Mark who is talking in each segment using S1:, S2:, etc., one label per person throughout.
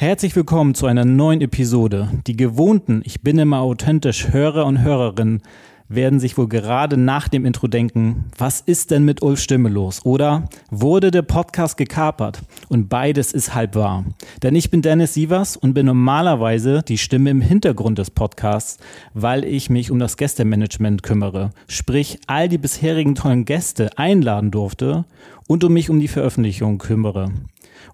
S1: Herzlich willkommen zu einer neuen Episode. Die gewohnten Ich bin immer authentisch Hörer und Hörerinnen werden sich wohl gerade nach dem Intro denken, was ist denn mit Ulf Stimme los? Oder wurde der Podcast gekapert? Und beides ist halb wahr. Denn ich bin Dennis Sievers und bin normalerweise die Stimme im Hintergrund des Podcasts, weil ich mich um das Gästemanagement kümmere. Sprich, all die bisherigen tollen Gäste einladen durfte und um mich um die Veröffentlichung kümmere.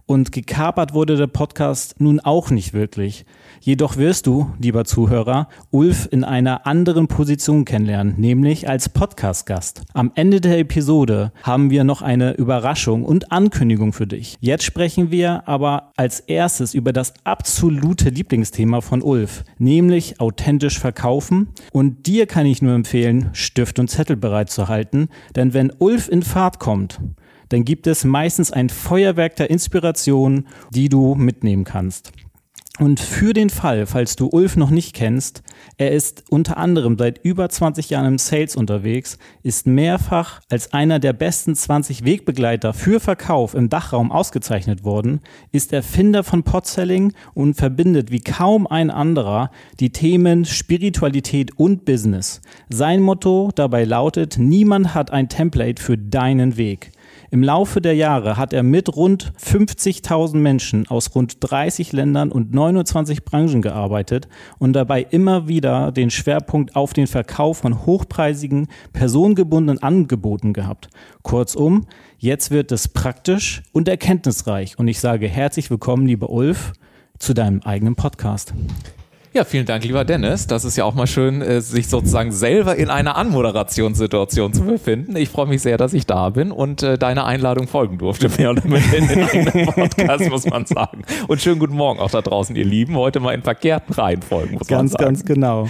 S1: Und gekapert wurde der Podcast nun auch nicht wirklich. Jedoch wirst du, lieber Zuhörer, Ulf in einer anderen Position kennenlernen, nämlich als Podcast-Gast. Am Ende der Episode haben wir noch eine Überraschung und Ankündigung für dich. Jetzt sprechen wir aber als erstes über das absolute Lieblingsthema von Ulf, nämlich authentisch verkaufen. Und dir kann ich nur empfehlen, Stift und Zettel bereit zu halten, denn wenn Ulf in Fahrt kommt, dann gibt es meistens ein Feuerwerk der Inspiration, die du mitnehmen kannst. Und für den Fall, falls du Ulf noch nicht kennst, er ist unter anderem seit über 20 Jahren im Sales unterwegs, ist mehrfach als einer der besten 20 Wegbegleiter für Verkauf im Dachraum ausgezeichnet worden, ist Erfinder von Podselling und verbindet wie kaum ein anderer die Themen Spiritualität und Business. Sein Motto dabei lautet, niemand hat ein Template für deinen Weg. Im Laufe der Jahre hat er mit rund 50.000 Menschen aus rund 30 Ländern und 29 Branchen gearbeitet und dabei immer wieder den Schwerpunkt auf den Verkauf von hochpreisigen, personengebundenen Angeboten gehabt. Kurzum, jetzt wird es praktisch und erkenntnisreich und ich sage herzlich willkommen, lieber Ulf, zu deinem eigenen Podcast.
S2: Ja, vielen Dank, lieber Dennis. Das ist ja auch mal schön, äh, sich sozusagen selber in einer Anmoderationssituation zu befinden. Ich freue mich sehr, dass ich da bin und äh, deine Einladung folgen durfte, mehr oder minder in den eigenen Podcast, muss man sagen. Und schönen guten Morgen auch da draußen, ihr Lieben. Heute mal in verkehrten Reihenfolgen, muss
S1: ganz,
S2: man sagen.
S1: Ganz, ganz genau.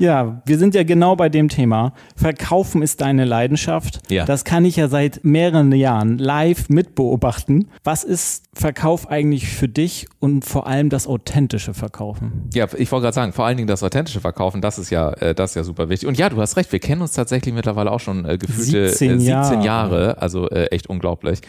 S1: Ja, wir sind ja genau bei dem Thema. Verkaufen ist deine Leidenschaft. Ja. Das kann ich ja seit mehreren Jahren live mitbeobachten. Was ist Verkauf eigentlich für dich und vor allem das authentische Verkaufen?
S2: Ja, ich wollte gerade sagen, vor allen Dingen das authentische Verkaufen, das ist ja, äh, das ist ja super wichtig. Und ja, du hast recht, wir kennen uns tatsächlich mittlerweile auch schon äh, gefühlte 17, äh, 17 Jahre. Jahre. also äh, echt unglaublich.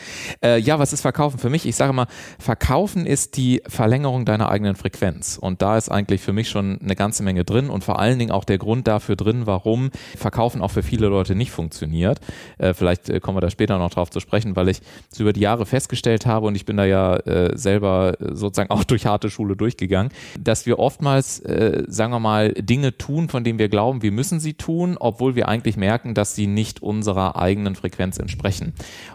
S2: Äh, ja, was ist Verkaufen für mich? Ich sage mal, Verkaufen ist die Verlängerung deiner eigenen Frequenz. Und da ist eigentlich für mich schon eine ganze Menge drin und vor allen Dingen auch der Grund dafür drin, warum Verkaufen auch für viele Leute nicht funktioniert. Äh, vielleicht äh, kommen wir da später noch drauf zu sprechen, weil ich es über die Jahre festgestellt habe und ich bin da ja äh, selber sozusagen auch durch harte Schule durchgegangen, dass wir oftmals äh, sagen wir mal, Dinge tun, von denen wir glauben, wir müssen sie tun, obwohl wir eigentlich merken, dass sie nicht unserer eigenen Frequenz entsprechen.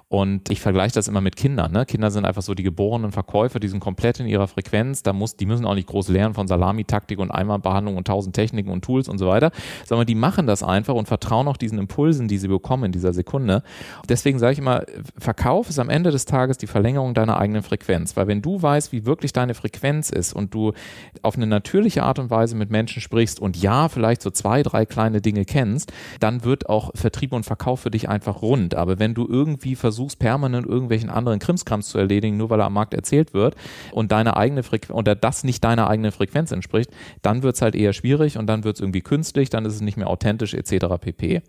S2: Und ich vergleiche das immer mit Kindern. Ne? Kinder sind einfach so die geborenen Verkäufer, die sind komplett in ihrer Frequenz. Da muss, die müssen auch nicht groß lernen von Salamitaktik und Einmalbehandlung und tausend Techniken und Tools und so weiter, sondern die machen das einfach und vertrauen auch diesen Impulsen, die sie bekommen in dieser Sekunde. Deswegen sage ich immer, Verkauf ist am Ende des Tages die Verlängerung deiner eigenen Frequenz. Weil wenn du weißt, wie wirklich deine Frequenz ist und du auf eine natürliche Art und Weise mit Menschen sprichst und ja, vielleicht so zwei, drei kleine Dinge kennst, dann wird auch Vertrieb und Verkauf für dich einfach rund. Aber wenn du irgendwie versuchst, permanent irgendwelchen anderen Krimskrams zu erledigen, nur weil er am Markt erzählt wird und deine eigene Frequenz oder das nicht deiner eigenen Frequenz entspricht, dann wird es halt eher schwierig und dann wird es irgendwie künstlich, dann ist es nicht mehr authentisch etc. pp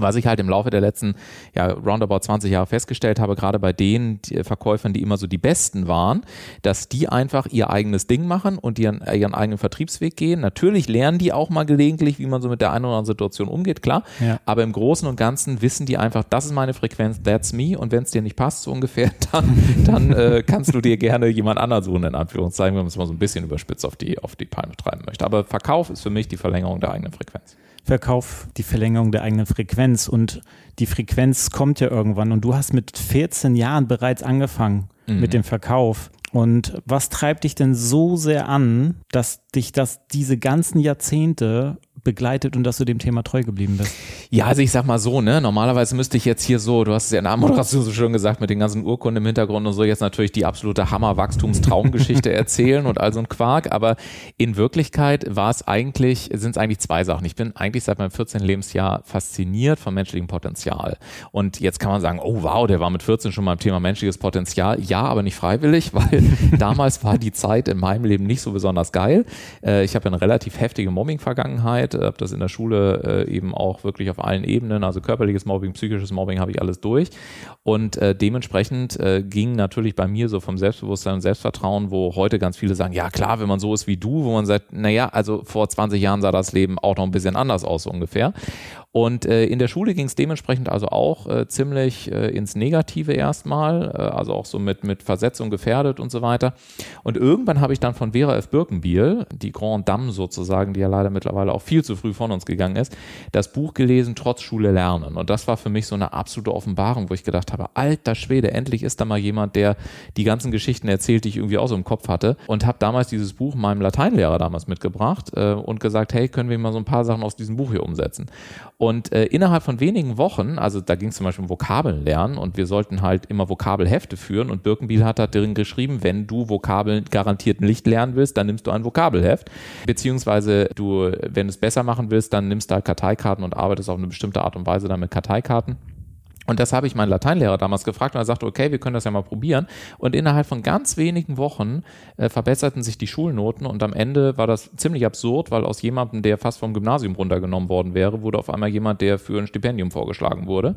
S2: was ich halt im Laufe der letzten ja, roundabout 20 Jahre festgestellt habe, gerade bei den Verkäufern, die immer so die Besten waren, dass die einfach ihr eigenes Ding machen und ihren, ihren eigenen Vertriebsweg gehen. Natürlich lernen die auch mal gelegentlich, wie man so mit der einen oder anderen Situation umgeht, klar. Ja. Aber im Großen und Ganzen wissen die einfach, das ist meine Frequenz, that's me. Und wenn es dir nicht passt, so ungefähr, dann, dann äh, kannst du dir gerne jemand anderen suchen, in Anführungszeichen, wenn man es mal so ein bisschen überspitzt auf die, auf die Palme treiben möchte. Aber Verkauf ist für mich die Verlängerung der eigenen Frequenz.
S1: Verkauf die Verlängerung der eigenen Frequenz und die Frequenz kommt ja irgendwann und du hast mit 14 Jahren bereits angefangen mhm. mit dem Verkauf. Und was treibt dich denn so sehr an, dass dich das diese ganzen Jahrzehnte begleitet und dass du dem Thema treu geblieben bist?
S2: Ja, also ich sag mal so, ne, normalerweise müsste ich jetzt hier so, du hast es ja in der Moderation so schön gesagt, mit den ganzen Urkunden im Hintergrund und so, jetzt natürlich die absolute Hammer-Wachstumstraumgeschichte erzählen und all so ein Quark, aber in Wirklichkeit war es eigentlich, sind es eigentlich zwei Sachen. Ich bin eigentlich seit meinem 14. Lebensjahr fasziniert vom menschlichen Potenzial. Und jetzt kann man sagen, oh wow, der war mit 14 schon mal im Thema menschliches Potenzial. Ja, aber nicht freiwillig, weil damals war die Zeit in meinem Leben nicht so besonders geil. Äh, ich habe eine relativ heftige Mobbing-Vergangenheit, habe das in der Schule äh, eben auch wirklich auf allen Ebenen, also körperliches Mobbing, psychisches Mobbing habe ich alles durch. Und äh, dementsprechend ging natürlich bei mir so vom Selbstbewusstsein und Selbstvertrauen, wo heute ganz viele sagen, ja klar, wenn man so ist wie du, wo man sagt, naja, also vor 20 Jahren sah das Leben auch noch ein bisschen anders aus so ungefähr. Und äh, in der Schule ging es dementsprechend also auch äh, ziemlich äh, ins Negative erstmal, äh, also auch so mit, mit Versetzung gefährdet und so weiter. Und irgendwann habe ich dann von Vera F. Birkenbiel, die Grand Dame sozusagen, die ja leider mittlerweile auch viel zu früh von uns gegangen ist, das Buch gelesen, Trotz Schule lernen. Und das war für mich so eine absolute Offenbarung, wo ich gedacht habe, alter Schwede, endlich ist da mal jemand, der die ganzen Geschichten erzählt, die ich irgendwie auch so im Kopf hatte. Und habe damals dieses Buch meinem Lateinlehrer damals mitgebracht äh, und gesagt, hey, können wir mal so ein paar Sachen aus diesem Buch hier umsetzen. Und äh, innerhalb von wenigen Wochen, also da ging es zum Beispiel um Vokabeln lernen und wir sollten halt immer Vokabelhefte führen und Birkenbiel hat da drin geschrieben, wenn du Vokabeln garantiert nicht lernen willst, dann nimmst du ein Vokabelheft. Beziehungsweise du, wenn es besser machen willst, dann nimmst du halt Karteikarten und arbeitest auf eine bestimmte Art und Weise dann mit Karteikarten. Und das habe ich meinen Lateinlehrer damals gefragt und er sagte, okay, wir können das ja mal probieren. Und innerhalb von ganz wenigen Wochen äh, verbesserten sich die Schulnoten und am Ende war das ziemlich absurd, weil aus jemandem, der fast vom Gymnasium runtergenommen worden wäre, wurde auf einmal jemand, der für ein Stipendium vorgeschlagen wurde.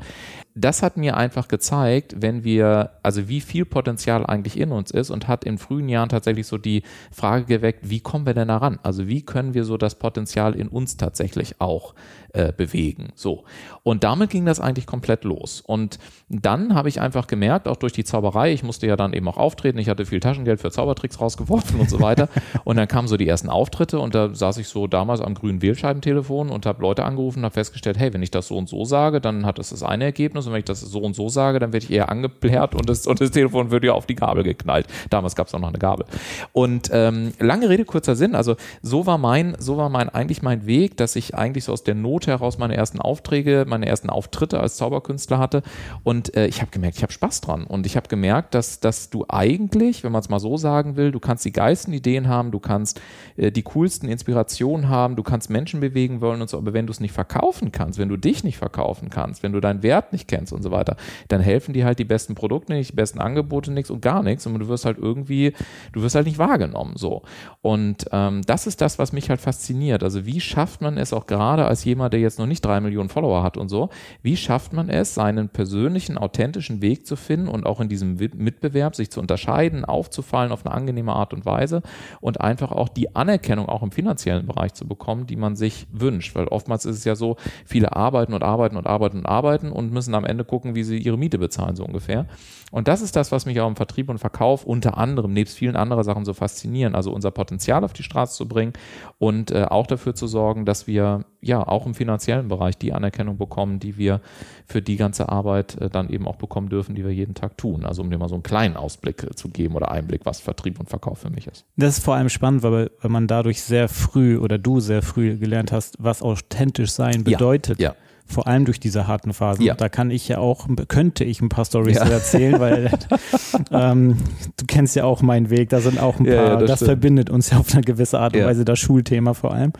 S2: Das hat mir einfach gezeigt, wenn wir, also wie viel Potenzial eigentlich in uns ist und hat in frühen Jahren tatsächlich so die Frage geweckt, wie kommen wir denn daran? Also wie können wir so das Potenzial in uns tatsächlich auch äh, bewegen? So. Und damit ging das eigentlich komplett los. Und dann habe ich einfach gemerkt, auch durch die Zauberei, ich musste ja dann eben auch auftreten, ich hatte viel Taschengeld für Zaubertricks rausgeworfen und so weiter. und dann kamen so die ersten Auftritte und da saß ich so damals am grünen Wählscheibentelefon und habe Leute angerufen und habe festgestellt, hey, wenn ich das so und so sage, dann hat das das eine Ergebnis und wenn ich das so und so sage, dann werde ich eher angeplärt und das, und das Telefon wird ja auf die Gabel geknallt. Damals gab es auch noch eine Gabel. Und ähm, lange Rede, kurzer Sinn, also so war mein, so war mein eigentlich mein Weg, dass ich eigentlich so aus der Not heraus meine ersten Aufträge, meine ersten Auftritte als Zauberkünstler hatte hatte. Und äh, ich habe gemerkt, ich habe Spaß dran. Und ich habe gemerkt, dass, dass du eigentlich, wenn man es mal so sagen will, du kannst die geilsten Ideen haben, du kannst äh, die coolsten Inspirationen haben, du kannst Menschen bewegen wollen und so, aber wenn du es nicht verkaufen kannst, wenn du dich nicht verkaufen kannst, wenn du deinen Wert nicht kennst und so weiter, dann helfen dir halt die besten Produkte nicht, die besten Angebote nichts und gar nichts. Und du wirst halt irgendwie, du wirst halt nicht wahrgenommen. So. Und ähm, das ist das, was mich halt fasziniert. Also wie schafft man es auch gerade als jemand, der jetzt noch nicht drei Millionen Follower hat und so, wie schafft man es, seine einen persönlichen, authentischen Weg zu finden und auch in diesem Mitbewerb sich zu unterscheiden, aufzufallen auf eine angenehme Art und Weise und einfach auch die Anerkennung auch im finanziellen Bereich zu bekommen, die man sich wünscht. Weil oftmals ist es ja so, viele arbeiten und arbeiten und arbeiten und arbeiten und müssen am Ende gucken, wie sie ihre Miete bezahlen, so ungefähr. Und das ist das, was mich auch im Vertrieb und Verkauf unter anderem, nebst vielen anderen Sachen so faszinieren. Also unser Potenzial auf die Straße zu bringen und äh, auch dafür zu sorgen, dass wir ja auch im finanziellen Bereich die Anerkennung bekommen, die wir für die ganze Arbeit äh, dann eben auch bekommen dürfen, die wir jeden Tag tun. Also um dir mal so einen kleinen Ausblick äh, zu geben oder Einblick, was Vertrieb und Verkauf für mich ist.
S1: Das ist vor allem spannend, weil, weil man dadurch sehr früh oder du sehr früh gelernt hast, was authentisch sein bedeutet.
S2: Ja, ja
S1: vor allem durch diese harten Phasen. Ja. Da kann ich ja auch, könnte ich ein paar Stories ja. erzählen, weil ähm, du kennst ja auch meinen Weg, da sind auch ein paar, ja, das, das verbindet uns ja auf eine gewisse Art und Weise, das Schulthema vor allem.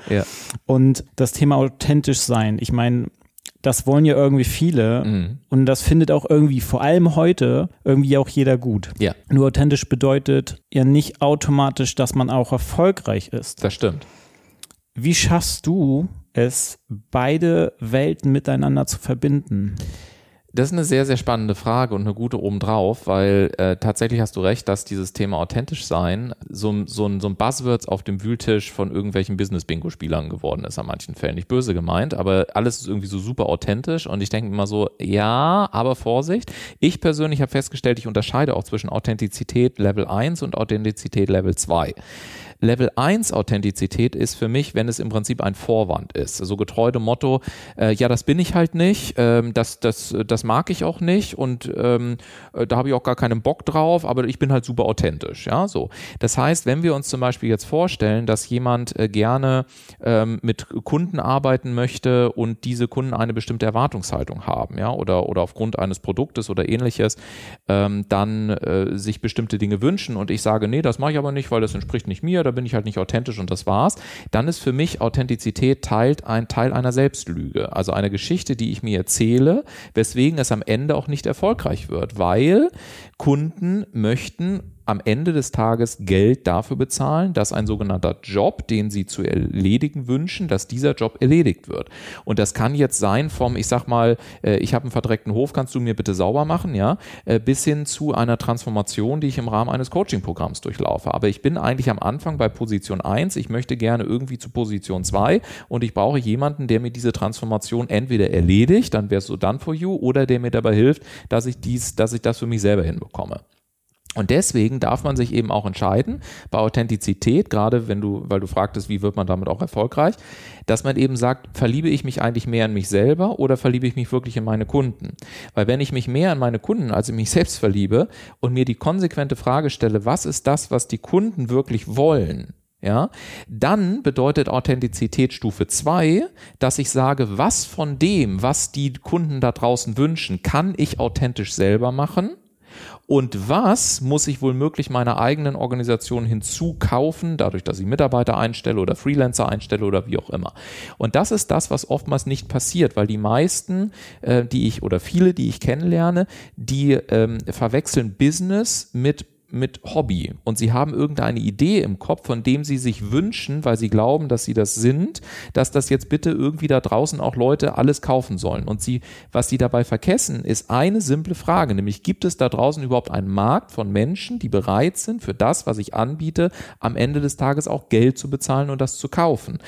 S1: Und das Thema authentisch sein, ich meine, das wollen ja irgendwie viele mhm. und das findet auch irgendwie vor allem heute irgendwie auch jeder gut.
S2: Ja.
S1: Nur authentisch bedeutet ja nicht automatisch, dass man auch erfolgreich ist.
S2: Das stimmt.
S1: Wie schaffst du es, beide Welten miteinander zu verbinden?
S2: Das ist eine sehr, sehr spannende Frage und eine gute obendrauf, weil äh, tatsächlich hast du recht, dass dieses Thema authentisch sein so, so, ein, so ein Buzzwords auf dem Wühltisch von irgendwelchen Business-Bingo-Spielern geworden ist, an manchen Fällen. Nicht böse gemeint, aber alles ist irgendwie so super authentisch und ich denke immer so, ja, aber Vorsicht. Ich persönlich habe festgestellt, ich unterscheide auch zwischen Authentizität Level 1 und Authentizität Level 2. Level 1 Authentizität ist für mich, wenn es im Prinzip ein Vorwand ist. So getreu dem Motto, äh, ja, das bin ich halt nicht, ähm, das, das, das mag ich auch nicht und ähm, äh, da habe ich auch gar keinen Bock drauf, aber ich bin halt super authentisch. Ja, so. Das heißt, wenn wir uns zum Beispiel jetzt vorstellen, dass jemand äh, gerne ähm, mit Kunden arbeiten möchte und diese Kunden eine bestimmte Erwartungshaltung haben, ja, oder, oder aufgrund eines Produktes oder ähnliches, ähm, dann äh, sich bestimmte Dinge wünschen und ich sage, nee, das mache ich aber nicht, weil das entspricht nicht mir, da bin ich halt nicht authentisch und das war's, dann ist für mich Authentizität teilt ein Teil einer Selbstlüge, also eine Geschichte, die ich mir erzähle, weswegen es am Ende auch nicht erfolgreich wird, weil Kunden möchten am Ende des Tages Geld dafür bezahlen, dass ein sogenannter Job, den sie zu erledigen wünschen, dass dieser Job erledigt wird. Und das kann jetzt sein vom, ich sag mal, äh, ich habe einen verdreckten Hof, kannst du mir bitte sauber machen, ja, äh, bis hin zu einer Transformation, die ich im Rahmen eines Coaching-Programms durchlaufe. Aber ich bin eigentlich am Anfang bei Position 1, ich möchte gerne irgendwie zu Position 2 und ich brauche jemanden, der mir diese Transformation entweder erledigt, dann wäre es so done for you, oder der mir dabei hilft, dass ich dies, dass ich das für mich selber hinbekomme. Und deswegen darf man sich eben auch entscheiden, bei Authentizität, gerade wenn du, weil du fragtest, wie wird man damit auch erfolgreich, dass man eben sagt, verliebe ich mich eigentlich mehr in mich selber oder verliebe ich mich wirklich in meine Kunden? Weil wenn ich mich mehr in meine Kunden als in mich selbst verliebe und mir die konsequente Frage stelle, was ist das, was die Kunden wirklich wollen? Ja, dann bedeutet Authentizität Stufe 2, dass ich sage, was von dem, was die Kunden da draußen wünschen, kann ich authentisch selber machen und was muss ich wohl möglich meiner eigenen Organisation hinzukaufen, dadurch, dass ich Mitarbeiter einstelle oder Freelancer einstelle oder wie auch immer. Und das ist das, was oftmals nicht passiert, weil die meisten, äh, die ich oder viele, die ich kennenlerne, die ähm, verwechseln Business mit mit Hobby und sie haben irgendeine Idee im Kopf, von dem sie sich wünschen, weil sie glauben, dass sie das sind, dass das jetzt bitte irgendwie da draußen auch Leute alles kaufen sollen. Und sie, was sie dabei vergessen, ist eine simple Frage, nämlich gibt es da draußen überhaupt einen Markt von Menschen, die bereit sind, für das, was ich anbiete, am Ende des Tages auch Geld zu bezahlen und das zu kaufen.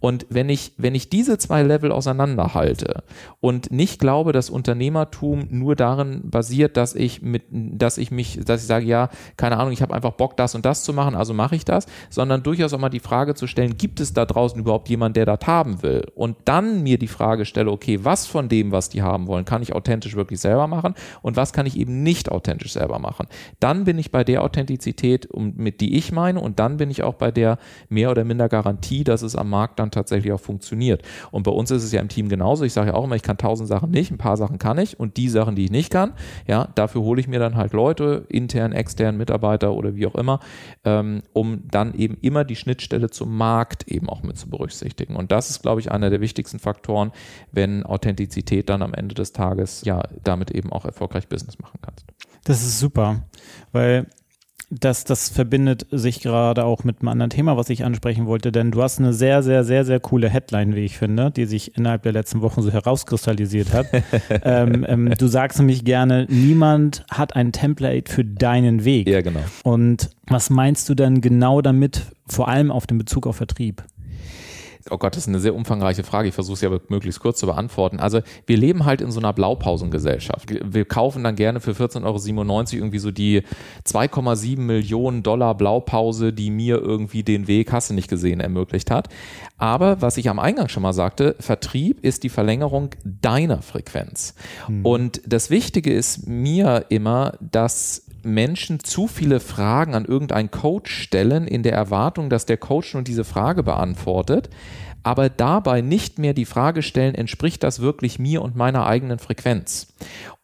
S2: Und wenn ich, wenn ich diese zwei Level auseinanderhalte und nicht glaube, dass Unternehmertum nur darin basiert, dass ich mit, dass ich mich, dass ich sage, ja, keine Ahnung, ich habe einfach Bock, das und das zu machen, also mache ich das, sondern durchaus auch mal die Frage zu stellen, gibt es da draußen überhaupt jemanden, der das haben will? Und dann mir die Frage stelle, okay, was von dem, was die haben wollen, kann ich authentisch wirklich selber machen und was kann ich eben nicht authentisch selber machen? Dann bin ich bei der Authentizität, mit die ich meine, und dann bin ich auch bei der mehr oder minder Garantie, dass es am Markt dann tatsächlich auch funktioniert. Und bei uns ist es ja im Team genauso. Ich sage ja auch immer, ich kann tausend Sachen nicht, ein paar Sachen kann ich und die Sachen, die ich nicht kann, ja, dafür hole ich mir dann halt Leute, intern, extern, Mitarbeiter oder wie auch immer, ähm, um dann eben immer die Schnittstelle zum Markt eben auch mit zu berücksichtigen. Und das ist, glaube ich, einer der wichtigsten Faktoren, wenn Authentizität dann am Ende des Tages ja damit eben auch erfolgreich Business machen kannst.
S1: Das ist super, weil das, das verbindet sich gerade auch mit einem anderen Thema, was ich ansprechen wollte, denn du hast eine sehr, sehr, sehr, sehr coole Headline, wie ich finde, die sich innerhalb der letzten Wochen so herauskristallisiert hat. ähm, ähm, du sagst nämlich gerne, niemand hat ein Template für deinen Weg.
S2: Ja, genau.
S1: Und was meinst du dann genau damit, vor allem auf den Bezug auf Vertrieb?
S2: Oh Gott, das ist eine sehr umfangreiche Frage. Ich versuche sie aber möglichst kurz zu beantworten. Also wir leben halt in so einer Blaupausengesellschaft. Wir kaufen dann gerne für 14,97 Euro irgendwie so die 2,7 Millionen Dollar Blaupause, die mir irgendwie den Weg, hast du nicht gesehen, ermöglicht hat. Aber was ich am Eingang schon mal sagte, Vertrieb ist die Verlängerung deiner Frequenz. Hm. Und das Wichtige ist mir immer, dass Menschen zu viele Fragen an irgendeinen Coach stellen, in der Erwartung, dass der Coach nur diese Frage beantwortet, aber dabei nicht mehr die Frage stellen, entspricht das wirklich mir und meiner eigenen Frequenz?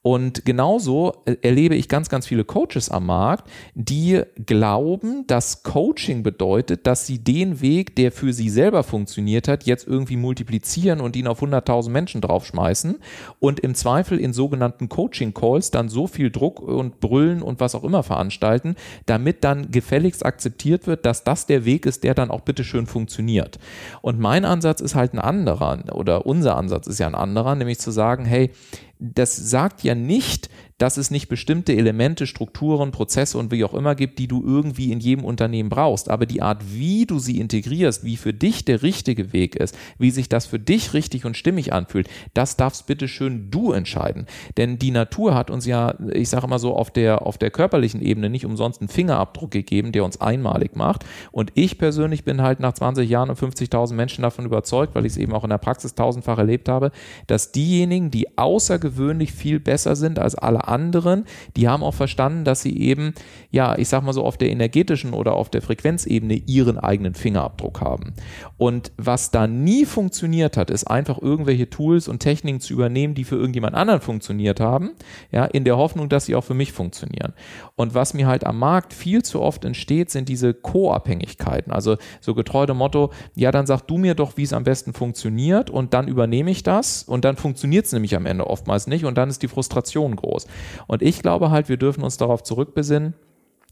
S2: Und genauso äh, erlebe ich ganz, ganz viele Coaches am Markt, die glauben, dass Coaching bedeutet, dass sie den Weg, der für sie selber funktioniert hat, jetzt irgendwie multiplizieren und ihn auf 100.000 Menschen draufschmeißen und im Zweifel in sogenannten Coaching-Calls dann so viel Druck und Brüllen und was auch immer veranstalten, damit dann gefälligst akzeptiert wird, dass das der Weg ist, der dann auch bitteschön funktioniert. Und mein Ansatz ist halt ein anderer oder unser Ansatz ist ja ein anderer, nämlich zu sagen, hey, das sagt ja nicht, dass es nicht bestimmte Elemente, Strukturen, Prozesse und wie auch immer gibt, die du irgendwie in jedem Unternehmen brauchst. Aber die Art, wie du sie integrierst, wie für dich der richtige Weg ist, wie sich das für dich richtig und stimmig anfühlt, das darfst bitte schön du entscheiden. Denn die Natur hat uns ja, ich sage immer so, auf der, auf der körperlichen Ebene nicht umsonst einen Fingerabdruck gegeben, der uns einmalig macht. Und ich persönlich bin halt nach 20 Jahren und 50.000 Menschen davon überzeugt, weil ich es eben auch in der Praxis tausendfach erlebt habe, dass diejenigen, die außergewöhnlich viel besser sind als alle anderen, die haben auch verstanden, dass sie eben, ja, ich sag mal so, auf der energetischen oder auf der Frequenzebene ihren eigenen Fingerabdruck haben. Und was da nie funktioniert hat, ist einfach irgendwelche Tools und Techniken zu übernehmen, die für irgendjemand anderen funktioniert haben, ja, in der Hoffnung, dass sie auch für mich funktionieren. Und was mir halt am Markt viel zu oft entsteht, sind diese Co-Abhängigkeiten. Also so getreu dem Motto, ja, dann sag du mir doch, wie es am besten funktioniert und dann übernehme ich das und dann funktioniert es nämlich am Ende oftmals nicht und dann ist die Frustration groß. Und ich glaube halt, wir dürfen uns darauf zurückbesinnen,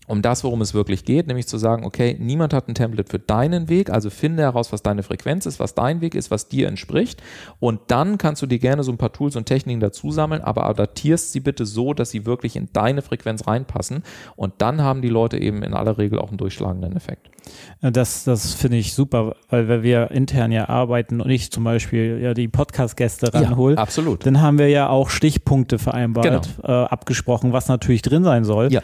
S2: um das, worum es wirklich geht, nämlich zu sagen, okay, niemand hat ein Template für deinen Weg, also finde heraus, was deine Frequenz ist, was dein Weg ist, was dir entspricht und dann kannst du dir gerne so ein paar Tools und Techniken dazu sammeln, aber adaptierst sie bitte so, dass sie wirklich in deine Frequenz reinpassen und dann haben die Leute eben in aller Regel auch einen durchschlagenden Effekt.
S1: Das, das finde ich super, weil wenn wir intern ja arbeiten und ich zum Beispiel ja die Podcast-Gäste ranhole,
S2: ja, absolut.
S1: dann haben wir ja auch Stichpunkte vereinbart, genau. äh, abgesprochen, was natürlich drin sein soll. Ja.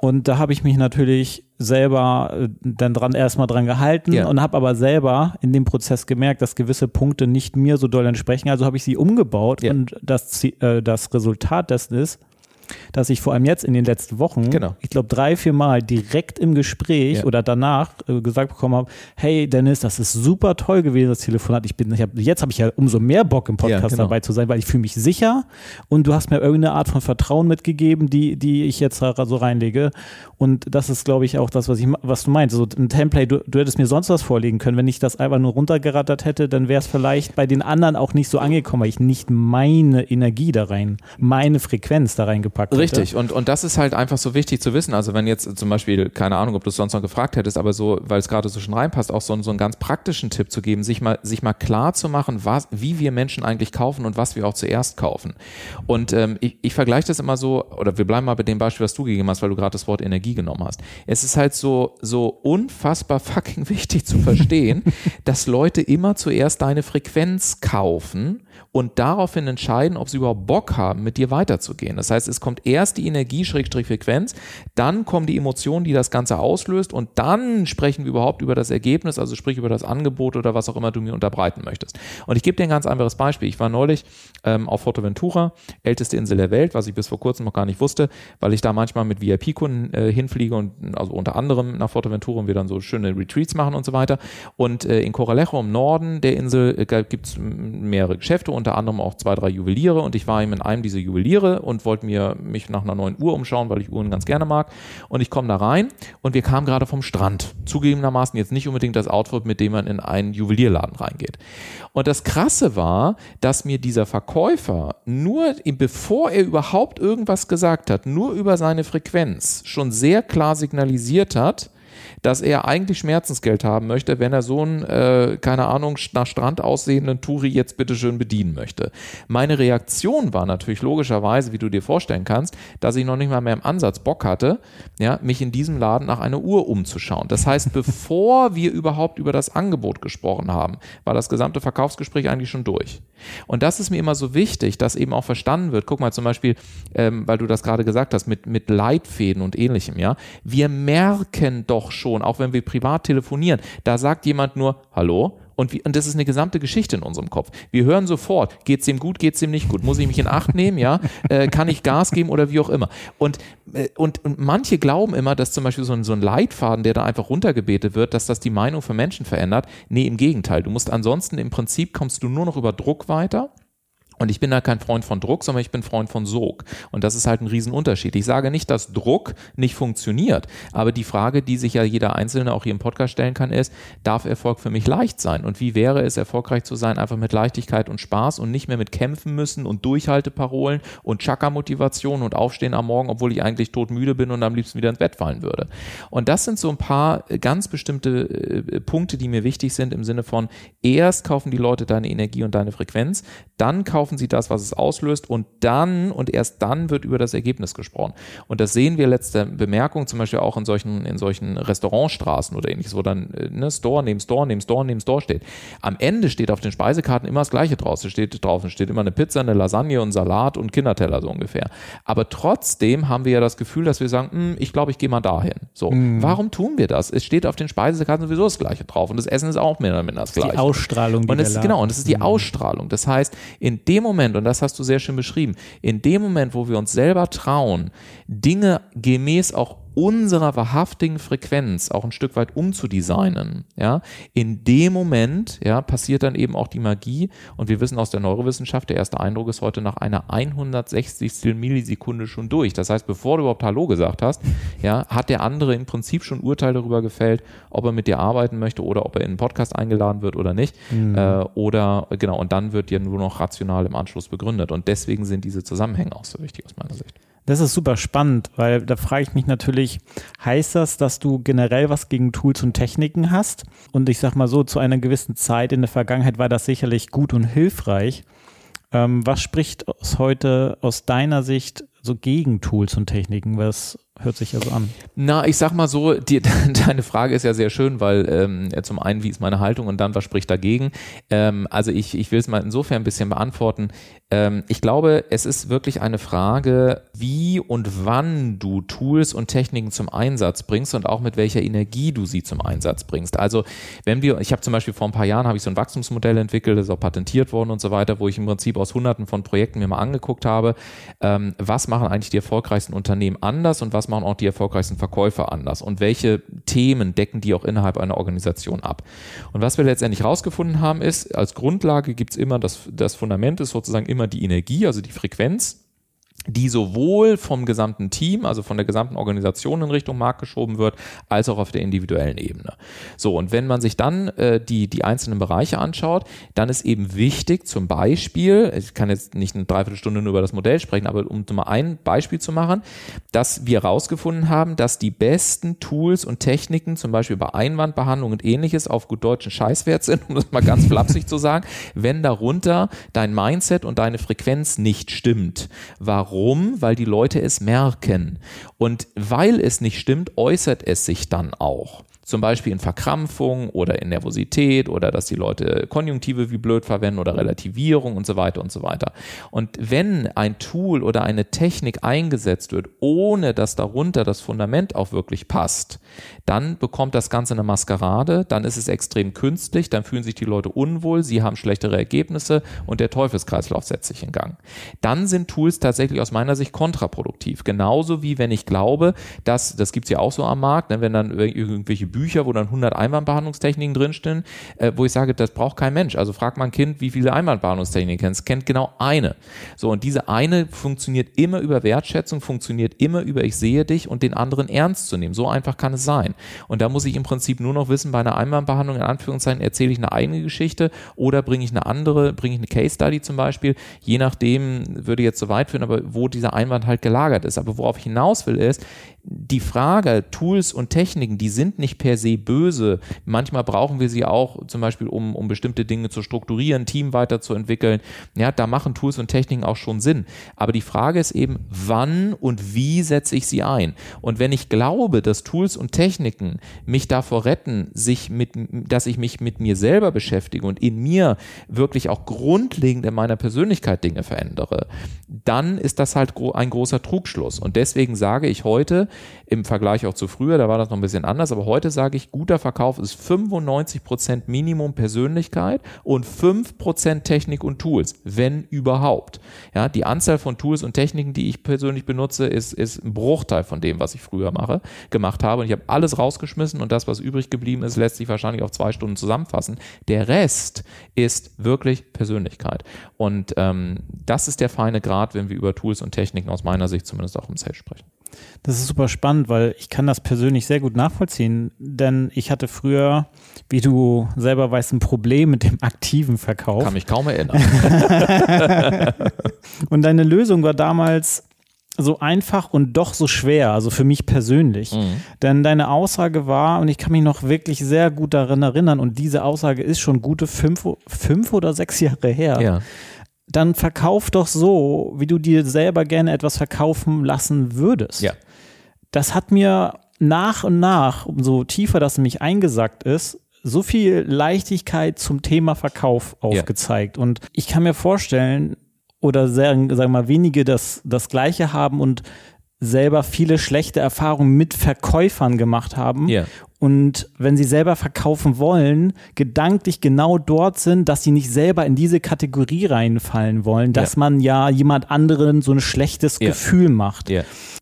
S1: Und da habe ich mich natürlich selber äh, dann dran erstmal dran gehalten ja. und habe aber selber in dem Prozess gemerkt, dass gewisse Punkte nicht mir so doll entsprechen. Also habe ich sie umgebaut ja. und das, äh, das Resultat dessen ist, dass ich vor allem jetzt in den letzten Wochen, genau. ich glaube drei, vier Mal direkt im Gespräch ja. oder danach äh, gesagt bekommen habe, hey Dennis, das ist super toll gewesen, das Telefonat. Ich bin, ich hab, jetzt habe ich ja umso mehr Bock im Podcast ja, genau. dabei zu sein, weil ich fühle mich sicher und du hast mir irgendeine Art von Vertrauen mitgegeben, die, die ich jetzt so reinlege. Und das ist, glaube ich, auch das, was ich, was du meinst. So ein Template, du, du hättest mir sonst was vorlegen können. Wenn ich das einfach nur runtergerattert hätte, dann wäre es vielleicht bei den anderen auch nicht so angekommen, weil ich nicht meine Energie da rein, meine Frequenz da reingepackt
S2: habe. Richtig, und, und das ist halt einfach so wichtig zu wissen. Also wenn jetzt zum Beispiel, keine Ahnung, ob du es sonst noch gefragt hättest, aber so, weil es gerade so schon reinpasst, auch so, so einen ganz praktischen Tipp zu geben, sich mal, sich mal klar zu machen, was, wie wir Menschen eigentlich kaufen und was wir auch zuerst kaufen. Und ähm, ich, ich vergleiche das immer so, oder wir bleiben mal bei dem Beispiel, was du gegeben hast, weil du gerade das Wort Energie genommen hast. Es ist halt so, so unfassbar fucking wichtig zu verstehen, dass Leute immer zuerst deine Frequenz kaufen und daraufhin entscheiden, ob sie überhaupt Bock haben, mit dir weiterzugehen. Das heißt, es kommt erst die Energie, Schrägstrich Frequenz, dann kommen die Emotionen, die das Ganze auslöst und dann sprechen wir überhaupt über das Ergebnis, also sprich über das Angebot oder was auch immer du mir unterbreiten möchtest. Und ich gebe dir ein ganz anderes Beispiel. Ich war neulich ähm, auf Forteventura, älteste Insel der Welt, was ich bis vor kurzem noch gar nicht wusste, weil ich da manchmal mit VIP-Kunden äh, hinfliege und also unter anderem nach Forteventura und wir dann so schöne Retreats machen und so weiter. Und äh, in Coralejo im Norden der Insel äh, gibt es mehrere Geschäfte unter anderem auch zwei, drei Juweliere und ich war eben in einem dieser Juweliere und wollte mir mich nach einer neuen Uhr umschauen, weil ich Uhren ganz gerne mag. Und ich komme da rein und wir kamen gerade vom Strand. Zugegebenermaßen jetzt nicht unbedingt das Outfit, mit dem man in einen Juwelierladen reingeht. Und das Krasse war, dass mir dieser Verkäufer nur, bevor er überhaupt irgendwas gesagt hat, nur über seine Frequenz schon sehr klar signalisiert hat, dass er eigentlich Schmerzensgeld haben möchte, wenn er so einen, äh, keine Ahnung, nach Strand aussehenden Touri jetzt bitteschön bedienen möchte. Meine Reaktion war natürlich logischerweise, wie du dir vorstellen kannst, dass ich noch nicht mal mehr im Ansatz Bock hatte, ja, mich in diesem Laden nach einer Uhr umzuschauen. Das heißt, bevor wir überhaupt über das Angebot gesprochen haben, war das gesamte Verkaufsgespräch eigentlich schon durch. Und das ist mir immer so wichtig, dass eben auch verstanden wird. Guck mal zum Beispiel, ähm, weil du das gerade gesagt hast, mit, mit Leitfäden und ähnlichem, ja. Wir merken doch schon, auch wenn wir privat telefonieren, da sagt jemand nur, hallo, und, wie, und das ist eine gesamte Geschichte in unserem Kopf. Wir hören sofort, geht es dem gut, geht es dem nicht gut? Muss ich mich in Acht nehmen, ja? Äh, kann ich Gas geben oder wie auch immer? Und, äh, und, und manche glauben immer, dass zum Beispiel so ein, so ein Leitfaden, der da einfach runtergebetet wird, dass das die Meinung von Menschen verändert. Nee, im Gegenteil. Du musst ansonsten im Prinzip kommst du nur noch über Druck weiter und ich bin da kein Freund von Druck, sondern ich bin Freund von Sog. Und das ist halt ein Riesenunterschied. Ich sage nicht, dass Druck nicht funktioniert, aber die Frage, die sich ja jeder Einzelne auch hier im Podcast stellen kann, ist, darf Erfolg für mich leicht sein? Und wie wäre es, erfolgreich zu sein, einfach mit Leichtigkeit und Spaß und nicht mehr mit kämpfen müssen und Durchhalteparolen und Chakra-Motivation und Aufstehen am Morgen, obwohl ich eigentlich todmüde bin und am liebsten wieder ins Bett fallen würde. Und das sind so ein paar ganz bestimmte äh, Punkte, die mir wichtig sind im Sinne von, erst kaufen die Leute deine Energie und deine Frequenz, dann kaufen verkaufen sie das, was es auslöst und dann und erst dann wird über das Ergebnis gesprochen. Und das sehen wir letzte Bemerkung zum Beispiel auch in solchen, in solchen Restaurantstraßen oder ähnliches, wo dann äh, ne, Store neben Store neben Store neben Store steht. Am Ende steht auf den Speisekarten immer das Gleiche draus. Es steht drauf, es steht immer eine Pizza, eine Lasagne und Salat und Kinderteller so ungefähr. Aber trotzdem haben wir ja das Gefühl, dass wir sagen, hm, ich glaube, ich gehe mal dahin. So, mhm. warum tun wir das? Es steht auf den Speisekarten sowieso das Gleiche drauf und das Essen ist auch mehr oder minder das Gleiche.
S1: Die Ausstrahlung. Die
S2: und es, genau, und es ist die mhm. Ausstrahlung. Das heißt, in dem Moment, und das hast du sehr schön beschrieben, in dem Moment, wo wir uns selber trauen, Dinge gemäß auch unserer wahrhaftigen Frequenz auch ein Stück weit umzudesignen, ja, in dem Moment, ja, passiert dann eben auch die Magie und wir wissen aus der Neurowissenschaft, der erste Eindruck ist heute nach einer 160. Millisekunde schon durch. Das heißt, bevor du überhaupt Hallo gesagt hast, ja, hat der andere im Prinzip schon Urteil darüber gefällt, ob er mit dir arbeiten möchte oder ob er in einen Podcast eingeladen wird oder nicht, mhm. äh, oder, genau, und dann wird dir nur noch rational im Anschluss begründet und deswegen sind diese Zusammenhänge auch so wichtig aus meiner Sicht.
S1: Das ist super spannend, weil da frage ich mich natürlich, heißt das, dass du generell was gegen Tools und Techniken hast? Und ich sag mal so, zu einer gewissen Zeit in der Vergangenheit war das sicherlich gut und hilfreich. Ähm, was spricht aus heute aus deiner Sicht so gegen Tools und Techniken? Was hört sich ja so an?
S2: Na, ich sag mal so, die, deine Frage ist ja sehr schön, weil ähm, zum einen, wie ist meine Haltung und dann, was spricht dagegen? Ähm, also ich, ich will es mal insofern ein bisschen beantworten. Ähm, ich glaube, es ist wirklich eine Frage, wie und wann du Tools und Techniken zum Einsatz bringst und auch mit welcher Energie du sie zum Einsatz bringst. Also wenn wir, ich habe zum Beispiel vor ein paar Jahren habe ich so ein Wachstumsmodell entwickelt, das ist auch patentiert worden und so weiter, wo ich im Prinzip aus hunderten von Projekten mir mal angeguckt habe, ähm, was machen eigentlich die erfolgreichsten Unternehmen anders und was machen auch die erfolgreichsten Verkäufer anders und welche Themen decken die auch innerhalb einer Organisation ab. Und was wir letztendlich rausgefunden haben ist, als Grundlage gibt es immer das, das Fundament ist sozusagen immer die Energie, also die Frequenz die sowohl vom gesamten Team, also von der gesamten Organisation in Richtung Markt geschoben wird, als auch auf der individuellen Ebene. So, und wenn man sich dann äh, die, die einzelnen Bereiche anschaut, dann ist eben wichtig, zum Beispiel, ich kann jetzt nicht eine Dreiviertelstunde nur über das Modell sprechen, aber um mal ein Beispiel zu machen, dass wir herausgefunden haben, dass die besten Tools und Techniken, zum Beispiel bei Einwandbehandlung und ähnliches, auf gut deutschen Scheißwert sind, um das mal ganz flapsig zu sagen, wenn darunter dein Mindset und deine Frequenz nicht stimmt. Warum? Warum? Weil die Leute es merken. Und weil es nicht stimmt, äußert es sich dann auch. Zum Beispiel in Verkrampfung oder in Nervosität oder dass die Leute Konjunktive wie blöd verwenden oder Relativierung und so weiter und so weiter. Und wenn ein Tool oder eine Technik eingesetzt wird, ohne dass darunter das Fundament auch wirklich passt, dann bekommt das Ganze eine Maskerade, dann ist es extrem künstlich, dann fühlen sich die Leute unwohl, sie haben schlechtere Ergebnisse und der Teufelskreislauf setzt sich in Gang. Dann sind Tools tatsächlich aus meiner Sicht kontraproduktiv. Genauso wie wenn ich glaube, dass, das gibt's ja auch so am Markt, ne, wenn dann irgendwelche Bücher, wo dann 100 Einwandbehandlungstechniken drinstehen, äh, wo ich sage, das braucht kein Mensch. Also frag mal ein Kind, wie viele Einwandbehandlungstechniken kennst, kennt genau eine. So, und diese eine funktioniert immer über Wertschätzung, funktioniert immer über ich sehe dich und den anderen ernst zu nehmen. So einfach kann es sein. Und da muss ich im Prinzip nur noch wissen, bei einer Einwandbehandlung in Anführungszeichen erzähle ich eine eigene Geschichte oder bringe ich eine andere, bringe ich eine Case Study zum Beispiel, je nachdem würde jetzt so weit führen, aber wo dieser Einwand halt gelagert ist. Aber worauf ich hinaus will ist, die Frage, Tools und Techniken, die sind nicht per se böse. Manchmal brauchen wir sie auch zum Beispiel, um, um bestimmte Dinge zu strukturieren, Team weiterzuentwickeln. Ja, da machen Tools und Techniken auch schon Sinn. Aber die Frage ist eben, wann und wie setze ich sie ein? Und wenn ich glaube, dass Tools und Techniken mich davor retten, sich mit, dass ich mich mit mir selber beschäftige und in mir wirklich auch grundlegend in meiner Persönlichkeit Dinge verändere, dann ist das halt ein großer Trugschluss. Und deswegen sage ich heute, im Vergleich auch zu früher, da war das noch ein bisschen anders, aber heute sage ich, guter Verkauf ist 95% Minimum Persönlichkeit und 5% Technik und Tools, wenn überhaupt. Ja, die Anzahl von Tools und Techniken, die ich persönlich benutze, ist, ist ein Bruchteil von dem, was ich früher mache, gemacht habe. Und ich habe alles rausgeschmissen und das, was übrig geblieben ist, lässt sich wahrscheinlich auf zwei Stunden zusammenfassen. Der Rest ist wirklich Persönlichkeit. Und ähm, das ist der feine Grad, wenn wir über Tools und Techniken aus meiner Sicht zumindest auch im Sales sprechen.
S1: Das ist super spannend, weil ich kann das persönlich sehr gut nachvollziehen, denn ich hatte früher, wie du selber weißt, ein Problem mit dem aktiven Verkauf.
S2: Kann mich kaum erinnern.
S1: und deine Lösung war damals so einfach und doch so schwer, also für mich persönlich. Mhm. Denn deine Aussage war, und ich kann mich noch wirklich sehr gut daran erinnern, und diese Aussage ist schon gute fünf, fünf oder sechs Jahre her. Ja dann verkauf doch so, wie du dir selber gerne etwas verkaufen lassen würdest.
S2: Ja.
S1: Das hat mir nach und nach, umso tiefer das in mich eingesackt ist, so viel Leichtigkeit zum Thema Verkauf aufgezeigt. Ja. Und ich kann mir vorstellen, oder sagen, sagen wir mal, wenige das, das Gleiche haben und selber viele schlechte Erfahrungen mit Verkäufern gemacht haben.
S2: Yeah.
S1: Und wenn sie selber verkaufen wollen, gedanklich genau dort sind, dass sie nicht selber in diese Kategorie reinfallen wollen, dass yeah. man ja jemand anderen so ein schlechtes yeah. Gefühl macht.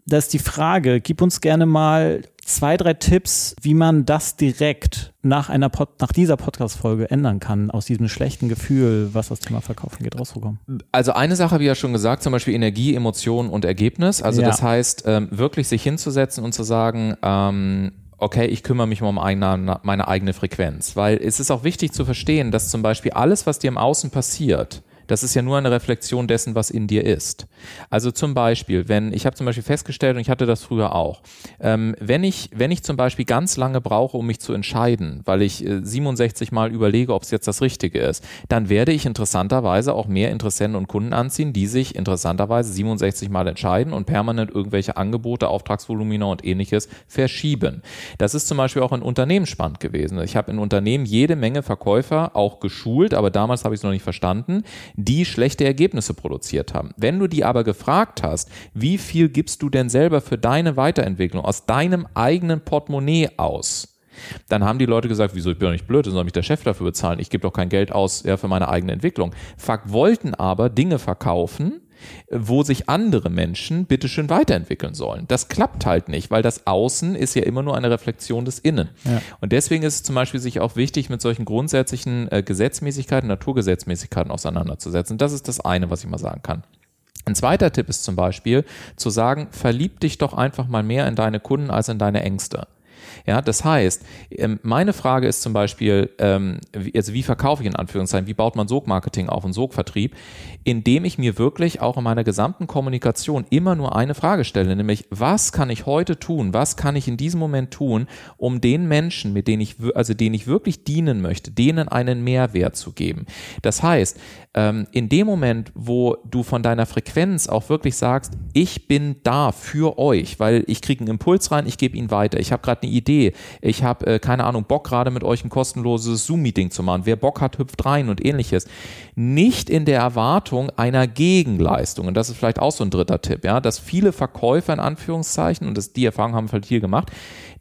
S1: Das ist die Frage. Gib uns gerne mal zwei, drei Tipps, wie man das direkt nach einer Pod nach dieser Podcast-Folge ändern kann, aus diesem schlechten Gefühl, was das Thema Verkaufen geht, rauszukommen.
S2: Also eine Sache, wie ja schon gesagt, zum Beispiel Energie, Emotion und Ergebnis. Also ja. das heißt, ähm, wirklich sich hinzusetzen und zu sagen, ähm, okay, ich kümmere mich mal um eine, meine eigene Frequenz. Weil es ist auch wichtig zu verstehen, dass zum Beispiel alles, was dir im Außen passiert, das ist ja nur eine Reflexion dessen, was in dir ist. Also zum Beispiel, wenn, ich habe zum Beispiel festgestellt, und ich hatte das früher auch, ähm, wenn ich, wenn ich zum Beispiel ganz lange brauche, um mich zu entscheiden, weil ich äh, 67 Mal überlege, ob es jetzt das Richtige ist, dann werde ich interessanterweise auch mehr Interessenten und Kunden anziehen, die sich interessanterweise 67 Mal entscheiden und permanent irgendwelche Angebote, Auftragsvolumina und ähnliches verschieben. Das ist zum Beispiel auch in Unternehmen spannend gewesen. Ich habe in Unternehmen jede Menge Verkäufer auch geschult, aber damals habe ich es noch nicht verstanden, die schlechte Ergebnisse produziert haben. Wenn du die aber gefragt hast, wie viel gibst du denn selber für deine Weiterentwicklung aus deinem eigenen Portemonnaie aus? Dann haben die Leute gesagt, wieso, ich bin doch nicht blöd, dann soll mich der Chef dafür bezahlen, ich gebe doch kein Geld aus ja, für meine eigene Entwicklung. Fuck, wollten aber Dinge verkaufen, wo sich andere Menschen bitteschön weiterentwickeln sollen. Das klappt halt nicht, weil das Außen ist ja immer nur eine Reflexion des Innen. Ja. Und deswegen ist es zum Beispiel sich auch wichtig, mit solchen grundsätzlichen äh, Gesetzmäßigkeiten, Naturgesetzmäßigkeiten auseinanderzusetzen. Das ist das eine, was ich mal sagen kann. Ein zweiter Tipp ist zum Beispiel zu sagen, verlieb dich doch einfach mal mehr in deine Kunden als in deine Ängste. Ja, das heißt, ähm, meine Frage ist zum Beispiel, ähm, also wie verkaufe ich in Anführungszeichen, wie baut man Sogmarketing auf und Sogvertrieb, indem ich mir wirklich auch in meiner gesamten Kommunikation immer nur eine Frage stelle, nämlich was kann ich heute tun, was kann ich in diesem Moment tun, um den Menschen, mit denen ich, also denen ich wirklich dienen möchte, denen einen Mehrwert zu geben. Das heißt, ähm, in dem Moment, wo du von deiner Frequenz auch wirklich sagst, ich bin da für euch, weil ich kriege einen Impuls rein, ich gebe ihn weiter, ich habe gerade eine Idee, ich habe, äh, keine Ahnung, Bock gerade mit euch ein kostenloses Zoom-Meeting zu machen, wer Bock hat, hüpft rein und ähnliches. Nicht in der Erwartung einer Gegenleistung, und das ist vielleicht auch so ein dritter Tipp, ja, dass viele Verkäufer in Anführungszeichen, und das, die Erfahrung haben wir halt hier gemacht,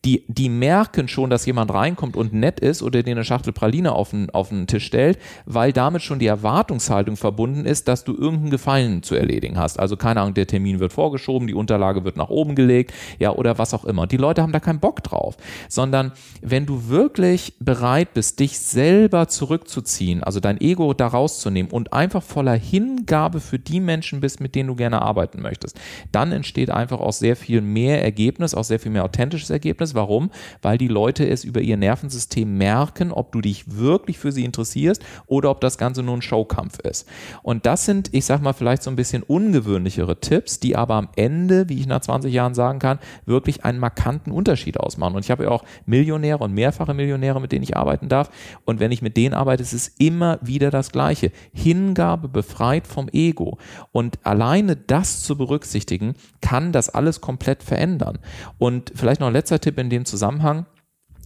S2: die, die merken schon, dass jemand reinkommt und nett ist oder dir eine Schachtel Praline auf den, auf den Tisch stellt, weil damit schon die Erwartungshaltung verbunden ist, dass du irgendeinen Gefallen zu erledigen hast. Also keine Ahnung, der Termin wird vorgeschoben, die Unterlage wird nach oben gelegt, ja, oder was auch immer. Die Leute haben da keinen Bock drauf, sondern wenn du wirklich bereit bist, dich selber zurückzuziehen, also dein Ego da rauszunehmen und einfach voller Hingabe für die Menschen bist, mit denen du gerne arbeiten möchtest, dann entsteht einfach auch sehr viel mehr Ergebnis, auch sehr viel mehr authentisches Ergebnis ist. Warum? Weil die Leute es über ihr Nervensystem merken, ob du dich wirklich für sie interessierst oder ob das Ganze nur ein Showkampf ist. Und das sind, ich sag mal, vielleicht so ein bisschen ungewöhnlichere Tipps, die aber am Ende, wie ich nach 20 Jahren sagen kann, wirklich einen markanten Unterschied ausmachen. Und ich habe ja auch Millionäre und mehrfache Millionäre, mit denen ich arbeiten darf. Und wenn ich mit denen arbeite, ist es immer wieder das Gleiche. Hingabe befreit vom Ego. Und alleine das zu berücksichtigen, kann das alles komplett verändern. Und vielleicht noch ein letzter Tipp in dem Zusammenhang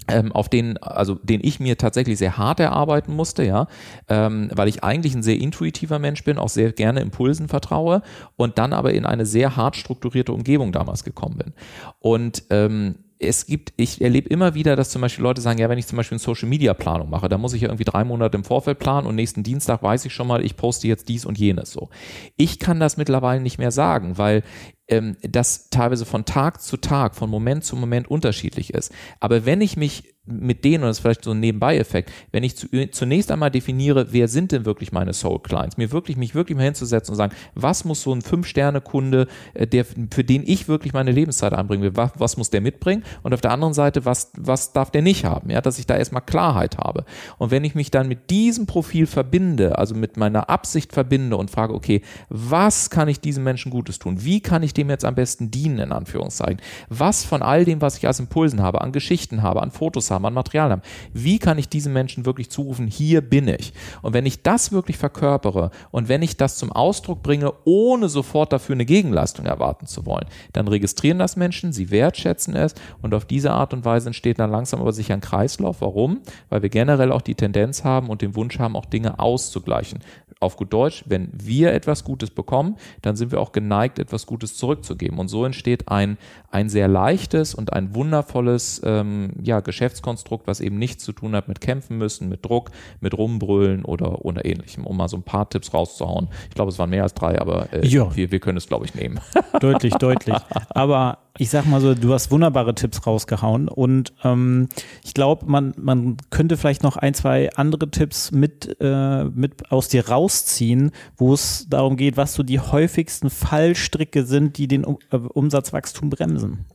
S2: ähm, auf den, also den ich mir tatsächlich sehr hart erarbeiten musste, ja, ähm, weil ich eigentlich ein sehr intuitiver Mensch bin, auch sehr gerne Impulsen vertraue und dann aber in eine sehr hart strukturierte Umgebung damals gekommen bin. Und ähm, es gibt, ich erlebe immer wieder, dass zum Beispiel Leute sagen, ja, wenn ich zum Beispiel eine Social Media Planung mache, dann muss ich ja irgendwie drei Monate im Vorfeld planen und nächsten Dienstag weiß ich schon mal, ich poste jetzt dies und jenes so. Ich kann das mittlerweile nicht mehr sagen, weil ähm, das teilweise von Tag zu Tag, von Moment zu Moment unterschiedlich ist. Aber wenn ich mich mit denen, und das ist vielleicht so ein Nebenbei-Effekt, wenn ich zu, zunächst einmal definiere, wer sind denn wirklich meine Soul Clients, mir wirklich, mich wirklich mal hinzusetzen und sagen, was muss so ein Fünf-Sterne-Kunde, äh, der, für den ich wirklich meine Lebenszeit einbringen will, was, was, muss der mitbringen? Und auf der anderen Seite, was, was darf der nicht haben? Ja, dass ich da erstmal Klarheit habe. Und wenn ich mich dann mit diesem Profil verbinde, also mit meiner Absicht verbinde und frage, okay, was kann ich diesem Menschen Gutes tun? Wie kann ich dem jetzt am besten dienen, in Anführungszeichen? Was von all dem, was ich als Impulsen habe, an Geschichten habe, an Fotos habe, an Material habe, wie kann ich diesen Menschen wirklich zurufen, hier bin ich? Und wenn ich das wirklich verkörpere und wenn ich das zum Ausdruck bringe, ohne sofort dafür eine Gegenleistung erwarten zu wollen, dann registrieren das Menschen, sie wertschätzen es und auf diese Art und Weise entsteht dann langsam aber sicher ein Kreislauf. Warum? Weil wir generell auch die Tendenz haben und den Wunsch haben, auch Dinge auszugleichen auf gut Deutsch, wenn wir etwas Gutes bekommen, dann sind wir auch geneigt, etwas Gutes zurückzugeben. Und so entsteht ein, ein sehr leichtes und ein wundervolles ähm, ja, Geschäftskonstrukt, was eben nichts zu tun hat mit kämpfen müssen, mit Druck, mit Rumbrüllen oder, oder ähnlichem, um mal so ein paar Tipps rauszuhauen. Ich glaube, es waren mehr als drei, aber äh, wir, wir können es, glaube ich, nehmen.
S1: Deutlich, deutlich. Aber ich sag mal so, du hast wunderbare Tipps rausgehauen und ähm, ich glaube, man, man könnte vielleicht noch ein, zwei andere Tipps mit, äh, mit aus dir rausziehen, wo es darum geht, was so die häufigsten Fallstricke sind, die den äh, Umsatzwachstum bremsen.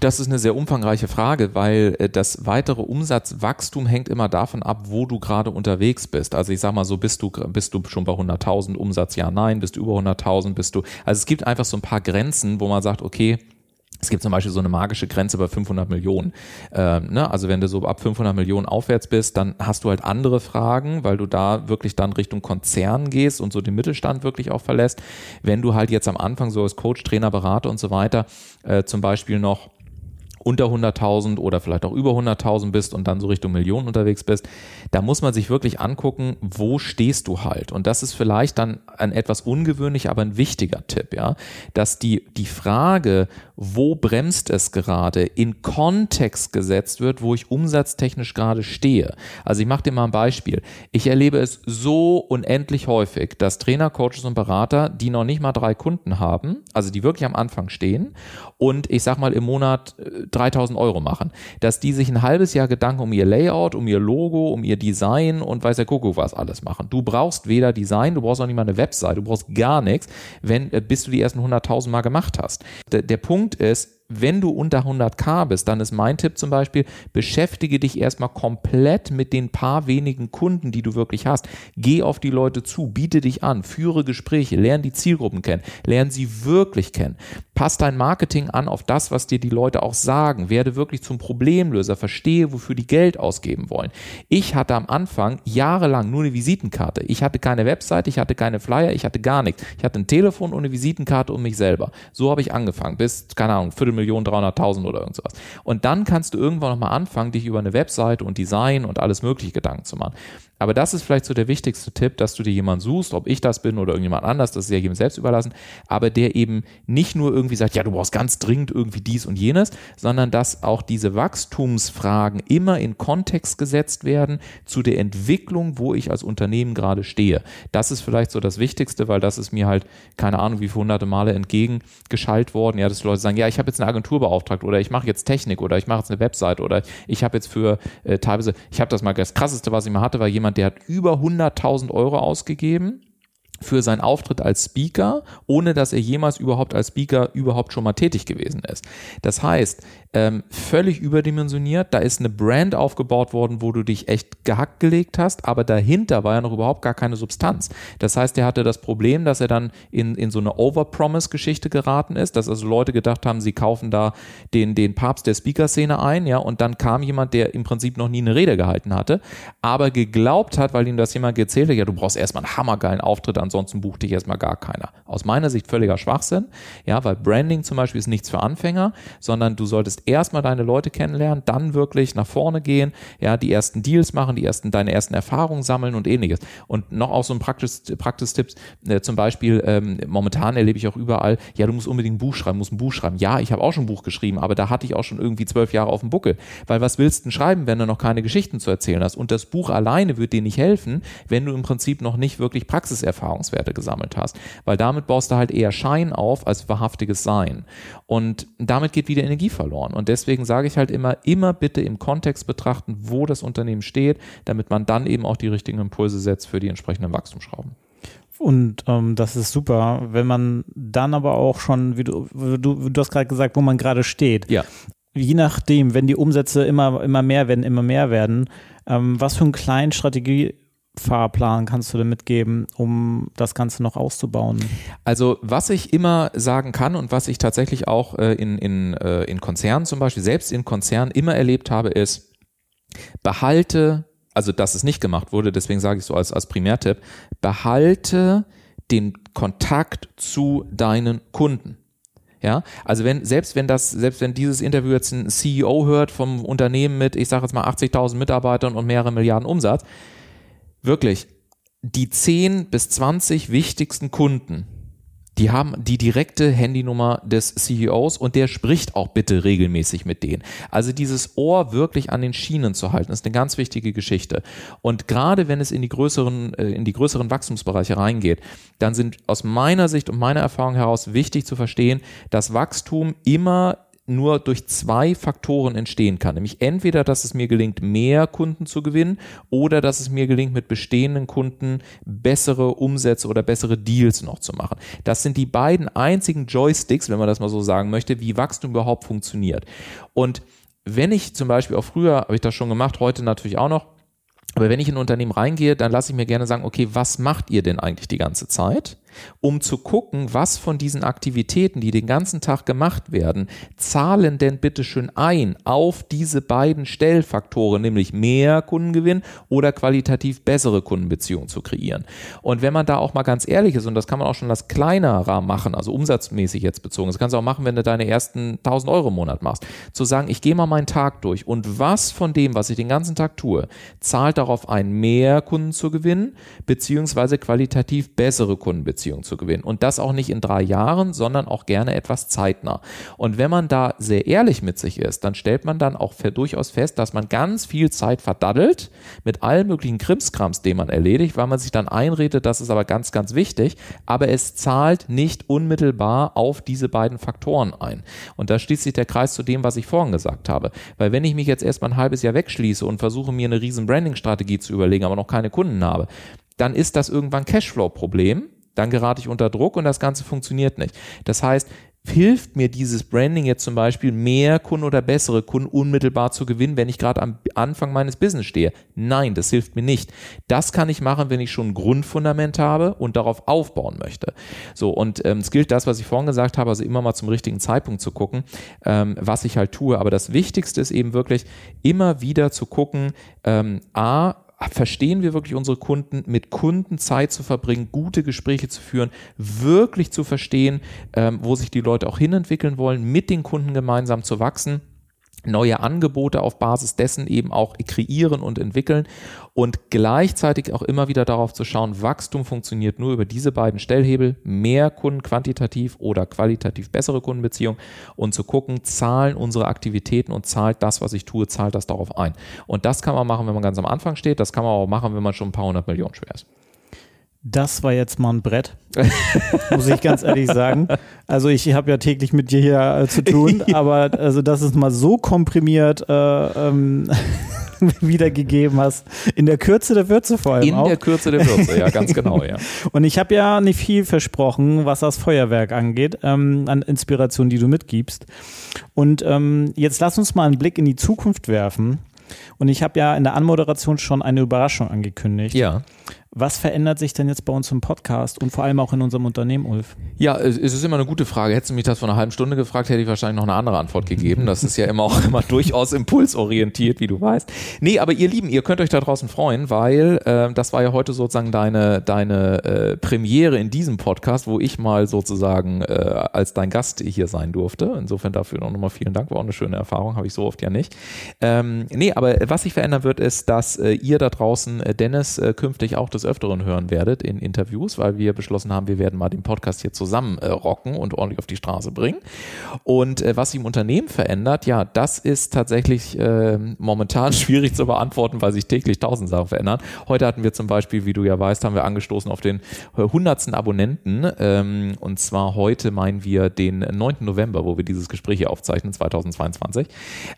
S2: Das ist eine sehr umfangreiche Frage, weil äh, das weitere Umsatzwachstum hängt immer davon ab, wo du gerade unterwegs bist. Also ich sag mal so, bist du, bist du schon bei 100.000 Umsatz? Ja, nein. Bist du über 100.000? Bist du, also es gibt einfach so ein paar Grenzen, wo man sagt, okay, es gibt zum Beispiel so eine magische Grenze bei 500 Millionen. Ähm, ne? Also wenn du so ab 500 Millionen aufwärts bist, dann hast du halt andere Fragen, weil du da wirklich dann Richtung Konzern gehst und so den Mittelstand wirklich auch verlässt. Wenn du halt jetzt am Anfang so als Coach, Trainer, Berater und so weiter äh, zum Beispiel noch unter 100.000 oder vielleicht auch über 100.000 bist und dann so Richtung Millionen unterwegs bist, da muss man sich wirklich angucken, wo stehst du halt. Und das ist vielleicht dann ein etwas ungewöhnlich, aber ein wichtiger Tipp, ja, dass die, die Frage, wo bremst es gerade, in Kontext gesetzt wird, wo ich umsatztechnisch gerade stehe. Also ich mache dir mal ein Beispiel. Ich erlebe es so unendlich häufig, dass Trainer, Coaches und Berater, die noch nicht mal drei Kunden haben, also die wirklich am Anfang stehen und ich sag mal im Monat 3000 Euro machen, dass die sich ein halbes Jahr Gedanken um ihr Layout, um ihr Logo, um ihr Design und weiß der Kuckuck was alles machen. Du brauchst weder Design, du brauchst auch nicht mal eine Website, du brauchst gar nichts, wenn, äh, bis du die ersten 100.000 Mal gemacht hast. Der, der Punkt ist, wenn du unter 100k bist, dann ist mein Tipp zum Beispiel, beschäftige dich erstmal komplett mit den paar wenigen Kunden, die du wirklich hast. Geh auf die Leute zu, biete dich an, führe Gespräche, lerne die Zielgruppen kennen, lerne sie wirklich kennen. Pass dein Marketing an auf das, was dir die Leute auch sagen. Werde wirklich zum Problemlöser, verstehe, wofür die Geld ausgeben wollen. Ich hatte am Anfang jahrelang nur eine Visitenkarte. Ich hatte keine Website, ich hatte keine Flyer, ich hatte gar nichts. Ich hatte ein Telefon und eine Visitenkarte um mich selber. So habe ich angefangen, bis, keine Ahnung, Millionen, 300.000 oder irgendwas. Und dann kannst du irgendwann nochmal anfangen, dich über eine Webseite und Design und alles mögliche Gedanken zu machen. Aber das ist vielleicht so der wichtigste Tipp, dass du dir jemanden suchst, ob ich das bin oder irgendjemand anders, das ist ja jedem selbst überlassen, aber der eben nicht nur irgendwie sagt, ja, du brauchst ganz dringend irgendwie dies und jenes, sondern dass auch diese Wachstumsfragen immer in Kontext gesetzt werden zu der Entwicklung, wo ich als Unternehmen gerade stehe. Das ist vielleicht so das Wichtigste, weil das ist mir halt, keine Ahnung, wie viele hunderte Male entgegengeschallt worden, ja, dass Leute sagen, ja, ich habe jetzt eine Agentur beauftragt oder ich mache jetzt Technik oder ich mache jetzt eine Website oder ich habe jetzt für äh, teilweise, ich habe das mal, das krasseste, was ich mal hatte, war jemand, jemand, der hat über 100.000 Euro ausgegeben für seinen Auftritt als Speaker, ohne dass er jemals überhaupt als Speaker überhaupt schon mal tätig gewesen ist. Das heißt, ähm, völlig überdimensioniert, da ist eine Brand aufgebaut worden, wo du dich echt gehackt gelegt hast, aber dahinter war ja noch überhaupt gar keine Substanz. Das heißt, er hatte das Problem, dass er dann in, in so eine Overpromise-Geschichte geraten ist, dass also Leute gedacht haben, sie kaufen da den, den Papst der Speaker-Szene ein, ja, und dann kam jemand, der im Prinzip noch nie eine Rede gehalten hatte, aber geglaubt hat, weil ihm das jemand erzählt hat, ja, du brauchst erstmal einen hammergeilen Auftritt an ansonsten bucht dich erstmal gar keiner. Aus meiner Sicht völliger Schwachsinn, ja, weil Branding zum Beispiel ist nichts für Anfänger, sondern du solltest erstmal deine Leute kennenlernen, dann wirklich nach vorne gehen, ja, die ersten Deals machen, die ersten, deine ersten Erfahrungen sammeln und ähnliches. Und noch auch so ein Praxis, Praxistipps, äh, zum Beispiel, ähm, momentan erlebe ich auch überall, ja, du musst unbedingt ein Buch schreiben, musst ein Buch schreiben. Ja, ich habe auch schon ein Buch geschrieben, aber da hatte ich auch schon irgendwie zwölf Jahre auf dem Buckel. Weil was willst du denn schreiben, wenn du noch keine Geschichten zu erzählen hast? Und das Buch alleine wird dir nicht helfen, wenn du im Prinzip noch nicht wirklich Praxiserfahrung Erfahrungswerte gesammelt hast. Weil damit baust du halt eher Schein auf als wahrhaftiges Sein. Und damit geht wieder Energie verloren. Und deswegen sage ich halt immer, immer bitte im Kontext betrachten, wo das Unternehmen steht, damit man dann eben auch die richtigen Impulse setzt für die entsprechenden Wachstumsschrauben.
S1: Und ähm, das ist super, wenn man dann aber auch schon, wie du, du, du hast gerade gesagt, wo man gerade steht.
S2: Ja.
S1: Je nachdem, wenn die Umsätze immer, immer mehr werden, immer mehr werden, ähm, was für eine kleine Strategie Fahrplan kannst du denn mitgeben, um das Ganze noch auszubauen?
S2: Also was ich immer sagen kann und was ich tatsächlich auch äh, in, in, äh, in Konzernen zum Beispiel, selbst in Konzernen immer erlebt habe, ist, behalte, also dass es nicht gemacht wurde, deswegen sage ich so als, als Primärtipp, behalte den Kontakt zu deinen Kunden. Ja, also wenn, selbst wenn das, selbst wenn dieses Interview jetzt ein CEO hört vom Unternehmen mit, ich sage jetzt mal 80.000 Mitarbeitern und mehrere Milliarden Umsatz, wirklich, die 10 bis 20 wichtigsten Kunden, die haben die direkte Handynummer des CEOs und der spricht auch bitte regelmäßig mit denen. Also dieses Ohr wirklich an den Schienen zu halten, ist eine ganz wichtige Geschichte. Und gerade wenn es in die größeren, äh, in die größeren Wachstumsbereiche reingeht, dann sind aus meiner Sicht und meiner Erfahrung heraus wichtig zu verstehen, dass Wachstum immer nur durch zwei Faktoren entstehen kann. Nämlich entweder, dass es mir gelingt, mehr Kunden zu gewinnen oder dass es mir gelingt, mit bestehenden Kunden bessere Umsätze oder bessere Deals noch zu machen. Das sind die beiden einzigen Joysticks, wenn man das mal so sagen möchte, wie Wachstum überhaupt funktioniert. Und wenn ich zum Beispiel auch früher, habe ich das schon gemacht, heute natürlich auch noch, aber wenn ich in ein Unternehmen reingehe, dann lasse ich mir gerne sagen, okay, was macht ihr denn eigentlich die ganze Zeit? Um zu gucken, was von diesen Aktivitäten, die den ganzen Tag gemacht werden, zahlen denn bitte schön ein auf diese beiden Stellfaktoren, nämlich mehr Kundengewinn oder qualitativ bessere Kundenbeziehungen zu kreieren. Und wenn man da auch mal ganz ehrlich ist, und das kann man auch schon als kleinerer machen, also umsatzmäßig jetzt bezogen, das kannst du auch machen, wenn du deine ersten 1000 Euro im Monat machst, zu sagen, ich gehe mal meinen Tag durch und was von dem, was ich den ganzen Tag tue, zahlt darauf ein, mehr Kunden zu gewinnen, beziehungsweise qualitativ bessere Kundenbeziehungen Beziehung zu gewinnen. Und das auch nicht in drei Jahren, sondern auch gerne etwas zeitnah. Und wenn man da sehr ehrlich mit sich ist, dann stellt man dann auch durchaus fest, dass man ganz viel Zeit verdaddelt mit allen möglichen Krimskrams, den man erledigt, weil man sich dann einredet, das ist aber ganz, ganz wichtig, aber es zahlt nicht unmittelbar auf diese beiden Faktoren ein. Und da schließt sich der Kreis zu dem, was ich vorhin gesagt habe. Weil wenn ich mich jetzt erstmal ein halbes Jahr wegschließe und versuche mir eine riesen Branding-Strategie zu überlegen, aber noch keine Kunden habe, dann ist das irgendwann Cashflow-Problem dann gerate ich unter Druck und das Ganze funktioniert nicht. Das heißt, hilft mir dieses Branding jetzt zum Beispiel, mehr Kunden oder bessere Kunden unmittelbar zu gewinnen, wenn ich gerade am Anfang meines Business stehe? Nein, das hilft mir nicht. Das kann ich machen, wenn ich schon ein Grundfundament habe und darauf aufbauen möchte. So, und ähm, es gilt das, was ich vorhin gesagt habe, also immer mal zum richtigen Zeitpunkt zu gucken, ähm, was ich halt tue. Aber das Wichtigste ist eben wirklich, immer wieder zu gucken, ähm, A, verstehen wir wirklich unsere Kunden, mit Kunden Zeit zu verbringen, gute Gespräche zu führen, wirklich zu verstehen, ähm, wo sich die Leute auch hinentwickeln wollen, mit den Kunden gemeinsam zu wachsen neue Angebote auf Basis dessen eben auch kreieren und entwickeln und gleichzeitig auch immer wieder darauf zu schauen, Wachstum funktioniert nur über diese beiden Stellhebel, mehr Kunden quantitativ oder qualitativ bessere Kundenbeziehungen und zu gucken, zahlen unsere Aktivitäten und zahlt das, was ich tue, zahlt das darauf ein. Und das kann man machen, wenn man ganz am Anfang steht, das kann man auch machen, wenn man schon ein paar hundert Millionen schwer ist.
S1: Das war jetzt mal ein Brett, muss ich ganz ehrlich sagen. Also ich habe ja täglich mit dir hier äh, zu tun, aber also dass es mal so komprimiert äh, ähm, wiedergegeben hast, in der Kürze der Würze vor allem
S2: In
S1: auch.
S2: der Kürze der Würze, ja, ganz genau, ja.
S1: Und ich habe ja nicht viel versprochen, was das Feuerwerk angeht, ähm, an Inspiration, die du mitgibst. Und ähm, jetzt lass uns mal einen Blick in die Zukunft werfen. Und ich habe ja in der Anmoderation schon eine Überraschung angekündigt.
S2: Ja.
S1: Was verändert sich denn jetzt bei uns im Podcast und vor allem auch in unserem Unternehmen, Ulf?
S2: Ja, es ist immer eine gute Frage. Hättest du mich das vor einer halben Stunde gefragt, hätte ich wahrscheinlich noch eine andere Antwort gegeben. Das ist ja immer auch immer durchaus impulsorientiert, wie du weißt. Nee, aber ihr Lieben, ihr könnt euch da draußen freuen, weil äh, das war ja heute sozusagen deine, deine äh, Premiere in diesem Podcast, wo ich mal sozusagen äh, als dein Gast hier sein durfte. Insofern dafür noch nochmal vielen Dank. War auch eine schöne Erfahrung, habe ich so oft ja nicht. Ähm, nee, aber was sich verändern wird, ist, dass äh, ihr da draußen äh, Dennis äh, künftig auch das des Öfteren hören werdet in Interviews, weil wir beschlossen haben, wir werden mal den Podcast hier zusammen äh, rocken und ordentlich auf die Straße bringen. Und äh, was sich im Unternehmen verändert, ja, das ist tatsächlich äh, momentan schwierig zu beantworten, weil sich täglich tausend Sachen verändern. Heute hatten wir zum Beispiel, wie du ja weißt, haben wir angestoßen auf den äh, hundertsten Abonnenten. Ähm, und zwar heute meinen wir den 9. November, wo wir dieses Gespräch hier aufzeichnen, 2022.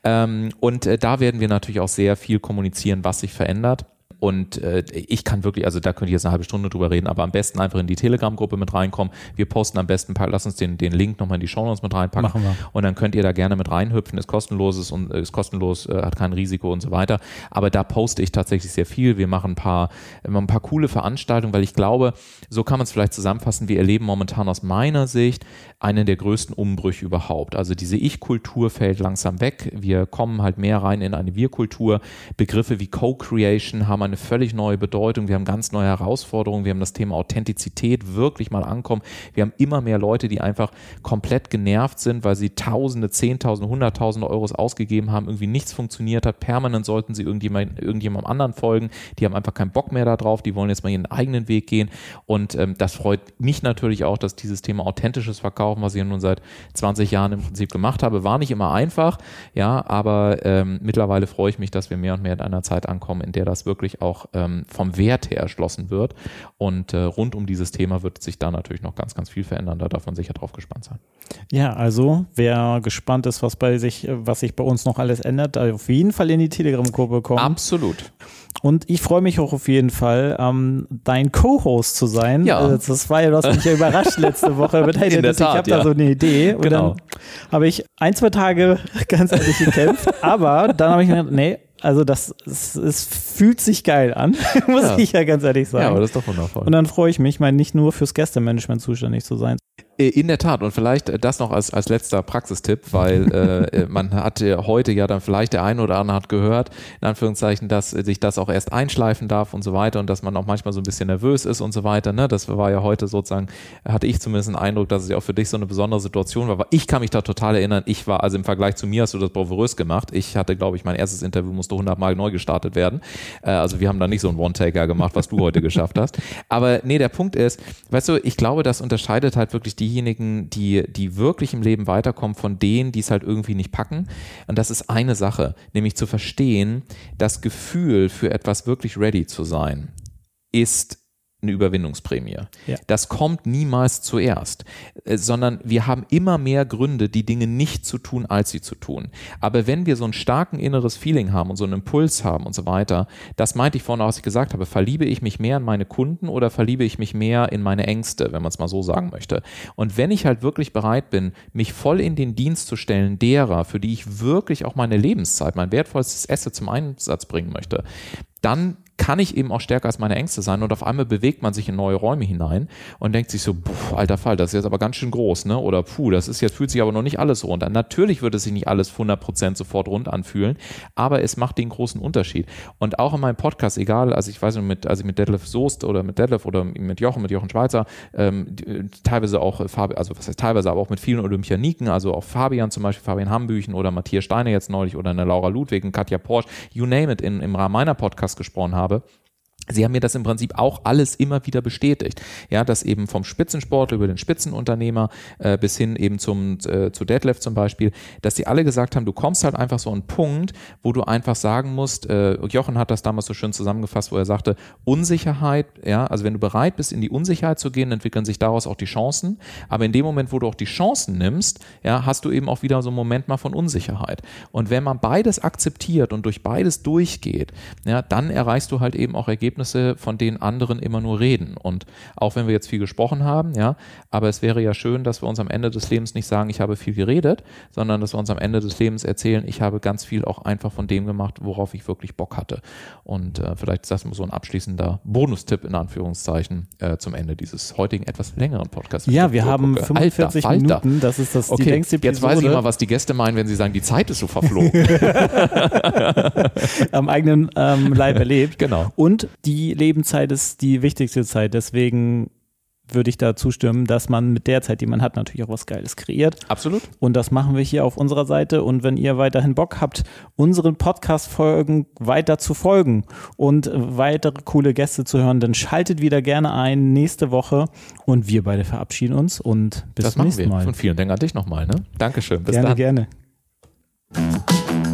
S2: Ähm, und äh, da werden wir natürlich auch sehr viel kommunizieren, was sich verändert. Und äh, ich kann wirklich, also da könnte ich jetzt eine halbe Stunde drüber reden, aber am besten einfach in die Telegram-Gruppe mit reinkommen. Wir posten am besten, lass uns den, den Link nochmal in die Show Notes mit reinpacken. Machen wir. Und dann könnt ihr da gerne mit reinhüpfen, ist kostenlos, und ist kostenlos, äh, hat kein Risiko und so weiter. Aber da poste ich tatsächlich sehr viel. Wir machen ein paar, ein paar coole Veranstaltungen, weil ich glaube, so kann man es vielleicht zusammenfassen, wir erleben momentan aus meiner Sicht einen der größten Umbrüche überhaupt. Also diese Ich-Kultur fällt langsam weg. Wir kommen halt mehr rein in eine Wir-Kultur. Begriffe wie Co-Creation haben eine völlig neue Bedeutung. Wir haben ganz neue Herausforderungen. Wir haben das Thema Authentizität wirklich mal ankommen. Wir haben immer mehr Leute, die einfach komplett genervt sind, weil sie Tausende, Zehntausende, Hunderttausende Euros ausgegeben haben, irgendwie nichts funktioniert hat. Permanent sollten sie irgendjemand, irgendjemandem anderen folgen. Die haben einfach keinen Bock mehr darauf. Die wollen jetzt mal ihren eigenen Weg gehen. Und ähm, das freut mich natürlich auch, dass dieses Thema authentisches Verkaufen kaufen, was ich nun seit 20 Jahren im Prinzip gemacht habe. War nicht immer einfach, ja, aber ähm, mittlerweile freue ich mich, dass wir mehr und mehr in einer Zeit ankommen, in der das wirklich auch ähm, vom Wert her erschlossen wird. Und äh, rund um dieses Thema wird sich da natürlich noch ganz, ganz viel verändern. Da darf man sicher drauf gespannt sein.
S1: Ja, also wer gespannt ist, was bei sich, was sich bei uns noch alles ändert, auf jeden Fall in die Telegram-Gruppe kommen.
S2: Absolut.
S1: Und ich freue mich auch auf jeden Fall, ähm, dein Co-Host zu sein.
S2: Ja.
S1: Also das war ja, du hast mich ja überrascht letzte Woche mit, hey Dennis, ich habe ja. da so eine Idee. Und genau. dann habe ich ein, zwei Tage ganz ehrlich gekämpft, aber dann habe ich mir gedacht, nee, also das es, es, fühlt sich geil an, muss ja. ich ja ganz ehrlich sagen. Ja,
S2: aber das ist doch wundervoll.
S1: Und dann freue ich mich, mal nicht nur fürs Gästemanagement zuständig zu sein.
S2: Äh, in der Tat und vielleicht äh, das noch als, als letzter Praxistipp, weil äh, äh, man hat heute ja dann vielleicht der eine oder andere hat gehört, in Anführungszeichen, dass sich das auch erst einschleifen darf und so weiter und dass man auch manchmal so ein bisschen nervös ist und so weiter. Ne? Das war ja heute sozusagen, hatte ich zumindest einen Eindruck, dass es ja auch für dich so eine besondere Situation war. Aber ich kann mich da total erinnern, ich war, also im Vergleich zu mir hast du das bravourös gemacht. Ich hatte, glaube ich, mein erstes Interview musste 100 Mal neu gestartet werden. Äh, also wir haben da nicht so einen One-Taker gemacht, was du heute geschafft hast. Aber nee, der Punkt ist, weißt du, ich glaube, das unterscheidet halt wirklich diejenigen, die die, wirklich im Leben weiterkommen, von denen, die es halt irgendwie nicht packen. Und das ist eine Sache, nämlich zu verstehen, das Gefühl für etwas wirklich ready zu sein, ist eine Überwindungsprämie. Ja. Das kommt niemals zuerst, äh, sondern wir haben immer mehr Gründe, die Dinge nicht zu tun, als sie zu tun. Aber wenn wir so ein starken inneres Feeling haben und so einen Impuls haben und so weiter, das meinte ich vorhin auch, was ich gesagt habe, verliebe ich mich mehr in meine Kunden oder verliebe ich mich mehr in meine Ängste, wenn man es mal so sagen möchte. Und wenn ich halt wirklich bereit bin, mich voll in den Dienst zu stellen derer, für die ich wirklich auch meine Lebenszeit, mein wertvollstes Asset zum Einsatz bringen möchte, dann kann ich eben auch stärker als meine Ängste sein und auf einmal bewegt man sich in neue Räume hinein und denkt sich so, puh, alter Fall, das ist jetzt aber ganz schön groß, ne? Oder puh, das ist jetzt, fühlt sich aber noch nicht alles rund an. Natürlich wird es sich nicht alles 100% sofort rund anfühlen, aber es macht den großen Unterschied. Und auch in meinem Podcast, egal, also ich weiß nicht, mit, als mit Detlef Soest oder mit Detlef oder mit Jochen, mit Jochen Schweizer, ähm, teilweise auch, also was heißt teilweise, aber auch mit vielen Olympianiken, also auch Fabian zum Beispiel, Fabian Hambüchen oder Matthias Steiner jetzt neulich oder eine Laura Ludwig, Katja Porsche, you name it, in, im Rahmen meiner Podcast gesprochen habe, habe, Sie haben mir das im Prinzip auch alles immer wieder bestätigt. Ja, dass eben vom Spitzensportler über den Spitzenunternehmer äh, bis hin eben zum, äh, zu Deadlift zum Beispiel, dass sie alle gesagt haben, du kommst halt einfach so an einen Punkt, wo du einfach sagen musst, äh, Jochen hat das damals so schön zusammengefasst, wo er sagte, Unsicherheit, ja, also wenn du bereit bist, in die Unsicherheit zu gehen, entwickeln sich daraus auch die Chancen. Aber in dem Moment, wo du auch die Chancen nimmst, ja, hast du eben auch wieder so einen Moment mal von Unsicherheit. Und wenn man beides akzeptiert und durch beides durchgeht, ja, dann erreichst du halt eben auch Ergebnisse, Ergebnisse, von denen anderen immer nur reden. Und auch wenn wir jetzt viel gesprochen haben, ja, aber es wäre ja schön, dass wir uns am Ende des Lebens nicht sagen, ich habe viel geredet, sondern dass wir uns am Ende des Lebens erzählen, ich habe ganz viel auch einfach von dem gemacht, worauf ich wirklich Bock hatte. Und äh, vielleicht ist das so ein abschließender Bonustipp in Anführungszeichen äh, zum Ende dieses heutigen etwas längeren Podcasts.
S1: Ja, wir haben 45 Alter, Minuten, das ist das
S2: okay, die längste Episode. Jetzt weiß ich mal, was die Gäste meinen, wenn sie sagen, die Zeit ist so verflogen.
S1: am eigenen ähm, Leib erlebt.
S2: Genau.
S1: Und die Lebenszeit ist die wichtigste Zeit. Deswegen würde ich da zustimmen, dass man mit der Zeit, die man hat, natürlich auch was Geiles kreiert.
S2: Absolut.
S1: Und das machen wir hier auf unserer Seite. Und wenn ihr weiterhin Bock habt, unseren Podcast-Folgen weiter zu folgen und weitere coole Gäste zu hören, dann schaltet wieder gerne ein nächste Woche und wir beide verabschieden uns und bis zum nächsten Mal.
S2: Und vielen Dank an dich nochmal. Ne? Dankeschön.
S1: Bis gerne, dann. Gerne, gerne.